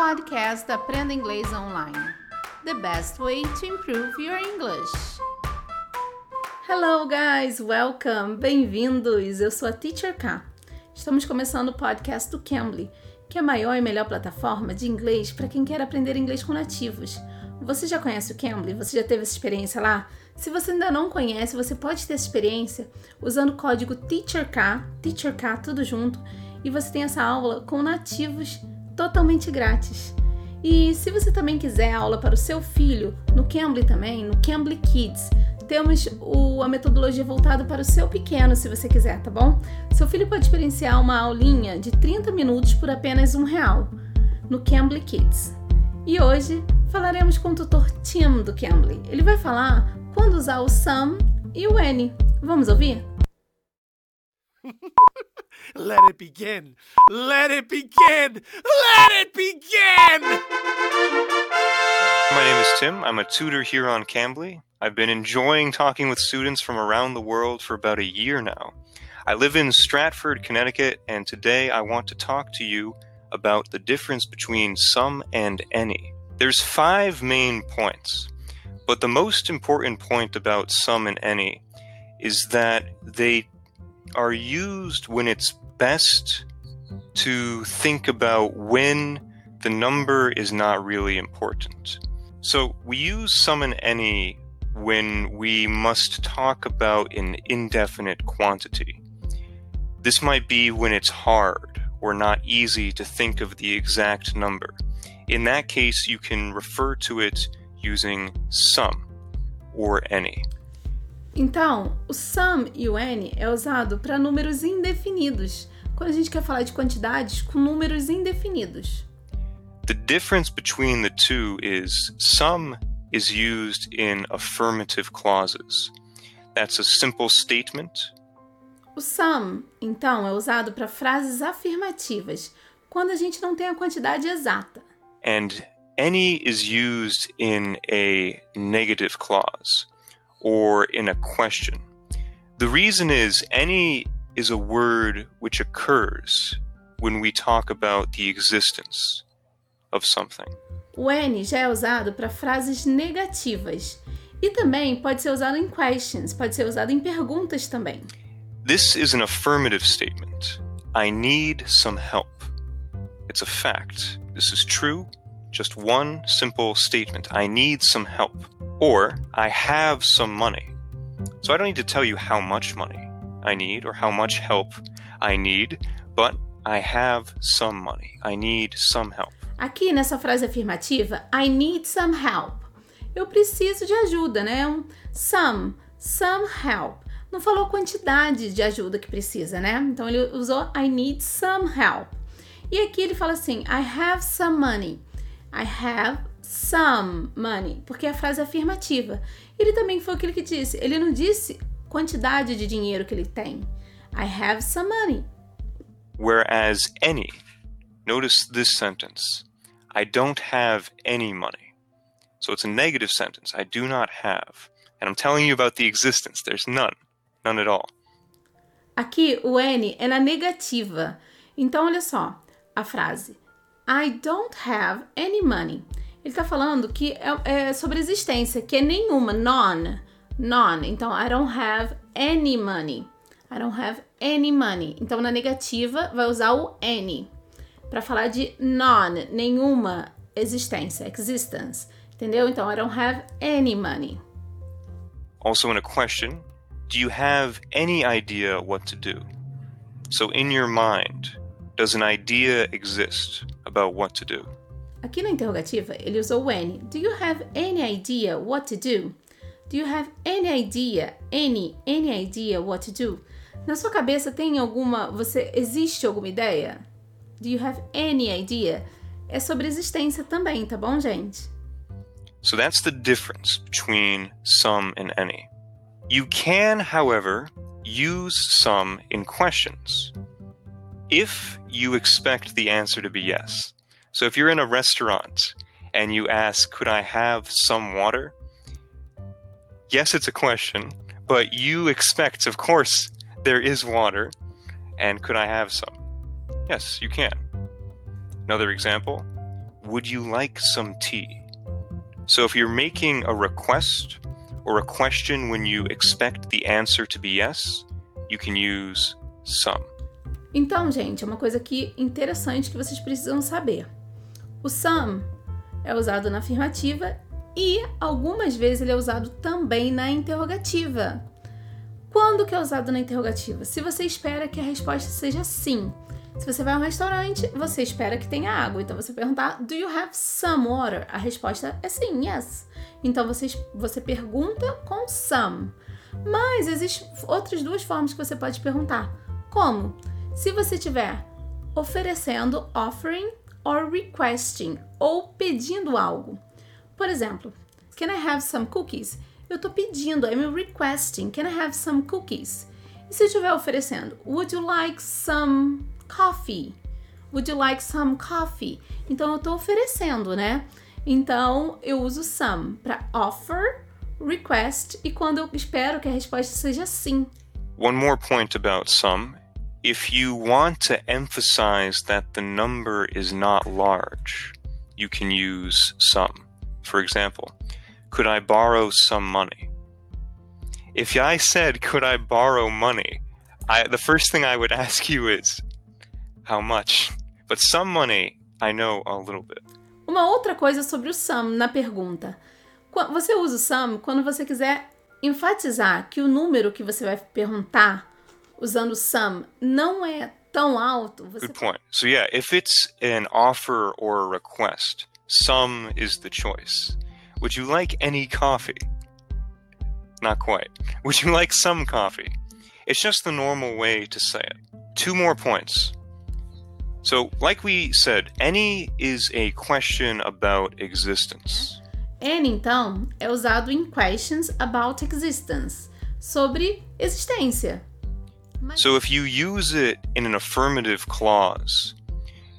podcast da Aprenda Inglês Online. The best way to improve your English. Hello guys, welcome, bem-vindos. Eu sou a Teacher K. Estamos começando o podcast do Cambly, que é a maior e melhor plataforma de inglês para quem quer aprender inglês com nativos. Você já conhece o Cambly? Você já teve essa experiência lá? Se você ainda não conhece, você pode ter essa experiência usando o código TEACHERK, TEACHERK tudo junto, e você tem essa aula com nativos totalmente grátis. E se você também quiser aula para o seu filho, no Cambly também, no Cambly Kids, temos o, a metodologia voltada para o seu pequeno, se você quiser, tá bom? Seu filho pode experienciar uma aulinha de 30 minutos por apenas um real no Cambly Kids. E hoje falaremos com o tutor Tim do Cambly. Ele vai falar quando usar o some e o any. Vamos ouvir? Let it begin. Let it begin. Let it begin. My name is Tim. I'm a tutor here on Cambly. I've been enjoying talking with students from around the world for about a year now. I live in Stratford, Connecticut, and today I want to talk to you about the difference between some and any. There's five main points, but the most important point about some and any is that they are used when it's best to think about when the number is not really important. So we use some and any when we must talk about an indefinite quantity. This might be when it's hard or not easy to think of the exact number. In that case, you can refer to it using some or any. Então, o e any é usado para números indefinidos, quando a gente quer falar de quantidades com números indefinidos. The difference between the two is some is used in affirmative clauses. That's a simple statement. O some, então, é usado para frases afirmativas, quando a gente não tem a quantidade exata. And any is used in a negative clause or in a question. The reason is any is a word which occurs when we talk about the existence of something. O N já é usado para frases negativas e também pode ser usado em questions, pode ser usado em perguntas também. This is an affirmative statement. I need some help. It's a fact. This is true. Just one simple statement. I need some help. Or, I have some money. So I don't need to tell you how much money I need or how much help I need, but I have some money. I need some help. Aqui nessa frase afirmativa, I need some help. Eu preciso de ajuda, né? Um some, some help. Não falou quantidade de ajuda que precisa, né? Então ele usou I need some help. E aqui ele fala assim: I have some money. I have some money, porque a frase é afirmativa. Ele também foi aquele que disse, ele não disse quantidade de dinheiro que ele tem. I have some money. Whereas any, notice this sentence I don't have any money. So it's a negative sentence. I do not have. And I'm telling you about the existence. There's none. None at all. Aqui o N é na negativa. Então olha só a frase I don't have any money. Ele está falando que é, é, sobre existência, que é nenhuma, none, none. Então, I don't have any money. I don't have any money. Então, na negativa, vai usar o any para falar de none, nenhuma existência, existence. Entendeu? Então, I don't have any money. Also, in a question, do you have any idea what to do? So, in your mind, does an idea exist about what to do? Aqui na interrogativa, ele usou o any. Do you have any idea what to do? Do you have any idea, any, any idea what to do? Na sua cabeça tem alguma, você existe alguma ideia? Do you have any idea? É sobre existência também, tá bom, gente? So that's the difference between some and any. You can, however, use some in questions if you expect the answer to be yes. So if you're in a restaurant and you ask, Could I have some water? Yes, it's a question, but you expect, of course, there is water. And could I have some? Yes, you can. Another example Would you like some tea? So if you're making a request or a question when you expect the answer to be yes, you can use some. Então, gente, é uma coisa aqui interessante que vocês precisam saber. O some é usado na afirmativa e algumas vezes ele é usado também na interrogativa. Quando que é usado na interrogativa? Se você espera que a resposta seja sim. Se você vai a um restaurante, você espera que tenha água. Então você perguntar, do you have some water? A resposta é sim, yes. Então você, você pergunta com some. Mas existem outras duas formas que você pode perguntar. Como? Se você estiver oferecendo, offering, or requesting, ou pedindo algo. Por exemplo, can I have some cookies? Eu estou pedindo, I'm requesting, can I have some cookies? E se estiver oferecendo, would you like some coffee? Would you like some coffee? Então eu estou oferecendo, né? Então eu uso some para offer, request e quando eu espero que a resposta seja sim. One more point about some. If you want to emphasize that the number is not large, you can use some. For example, could I borrow some money? If I said, could I borrow money? I, the first thing I would ask you is, how much? But some money, I know a little bit. Uma outra coisa sobre o some na pergunta. Você usa o some quando você quiser enfatizar que o número que você vai perguntar usando some não é tão alto. Você... Good point. So yeah, if it's an offer or a request, some is the choice. Would you like any coffee? Not quite. Would you like some coffee? It's just the normal way to say it. Two more points. So, like we said, any is a question about existence. Any, então, é usado em questions about existence, sobre existência. So, if you use it in an affirmative clause,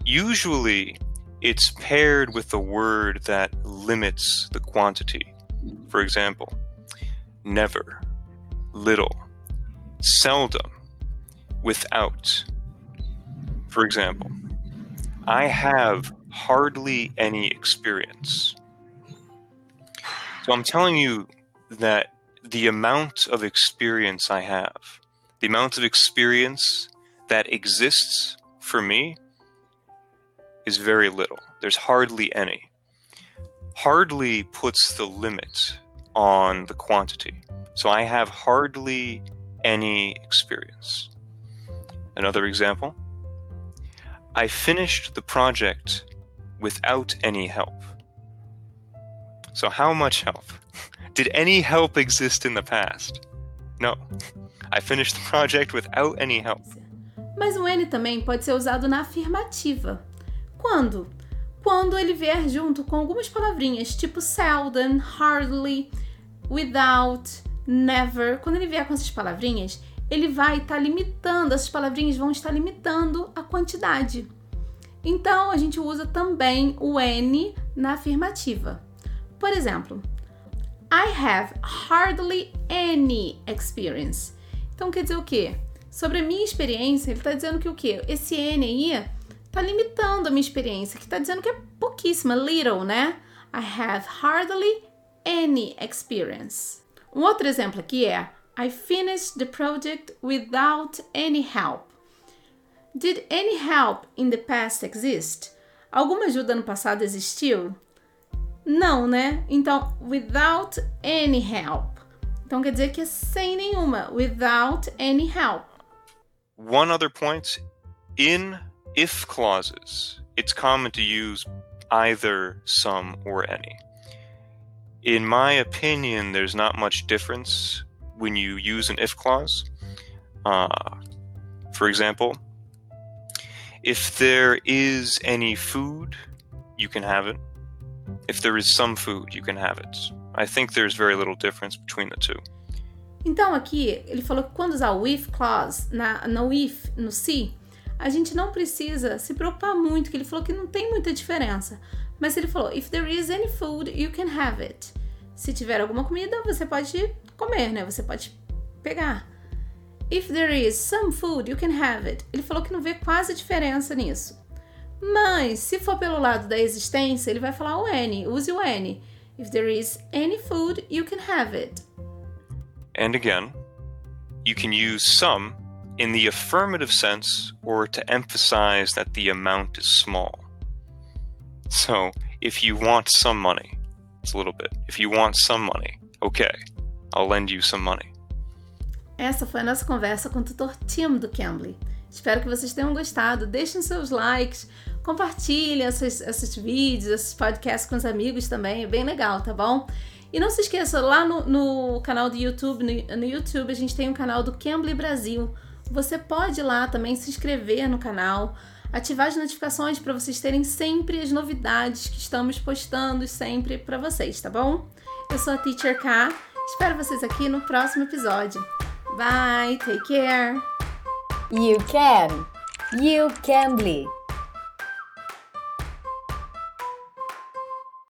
usually it's paired with a word that limits the quantity. For example, never, little, seldom, without. For example, I have hardly any experience. So I'm telling you that the amount of experience I have, the amount of experience that exists for me, is very little. There's hardly any. Hardly puts the limit on the quantity. So I have hardly any experience. Another example I finished the project without any help. So, how much help? Did any help exist in the past? No. I finished the project without any help. Mas o N também pode ser usado na afirmativa. Quando? Quando ele vier junto com algumas palavrinhas, tipo seldom, hardly, without, never. Quando ele vier com essas palavrinhas, ele vai estar tá limitando, essas palavrinhas vão estar limitando a quantidade. Então, a gente usa também o N na afirmativa. Por exemplo, I have hardly any experience. Então, quer dizer o quê? Sobre a minha experiência, ele está dizendo que o quê? Esse N aí está limitando a minha experiência, que está dizendo que é pouquíssima, little, né? I have hardly any experience. Um outro exemplo aqui é I finished the project without any help. Did any help in the past exist? Alguma ajuda no passado existiu? Não, né? Então, without any help. Então quer dizer que é sem nenhuma. Without any help. One other point in if clauses, it's common to use either some or any. In my opinion, there's not much difference when you use an if clause. Uh, for example, if there is any food, you can have it. If there is some food, you can have it. I think there's very little difference between the two. Então aqui ele falou que quando usar o if clause na no if, no se, a gente não precisa se preocupar muito, que ele falou que não tem muita diferença. Mas ele falou if there is any food, you can have it. Se tiver alguma comida, você pode comer, né? Você pode pegar. If there is some food, you can have it. Ele falou que não vê quase diferença nisso. Mas se for pelo lado da existência, ele vai falar o any. Use o any. If there is any food, you can have it. And again, you can use some in the affirmative sense or to emphasize that the amount is small. So, if you want some money, it's a little bit. If you want some money, okay, I'll lend you some money. Essa foi a nossa conversa com o tutor Tim do Cambly. Espero que vocês tenham gostado. Deixem seus likes, compartilhem esses, esses vídeos, esses podcasts com os amigos também. É bem legal, tá bom? E não se esqueça, lá no, no canal do YouTube, no, no, YouTube, a gente tem um canal do Cambly Brasil. Você pode lá também se inscrever no canal, ativar as notificações para vocês terem sempre as novidades que estamos postando sempre para vocês, tá bom? Eu sou a Teacher K. Espero vocês aqui no próximo episódio. Bye, take care. You can. You can be.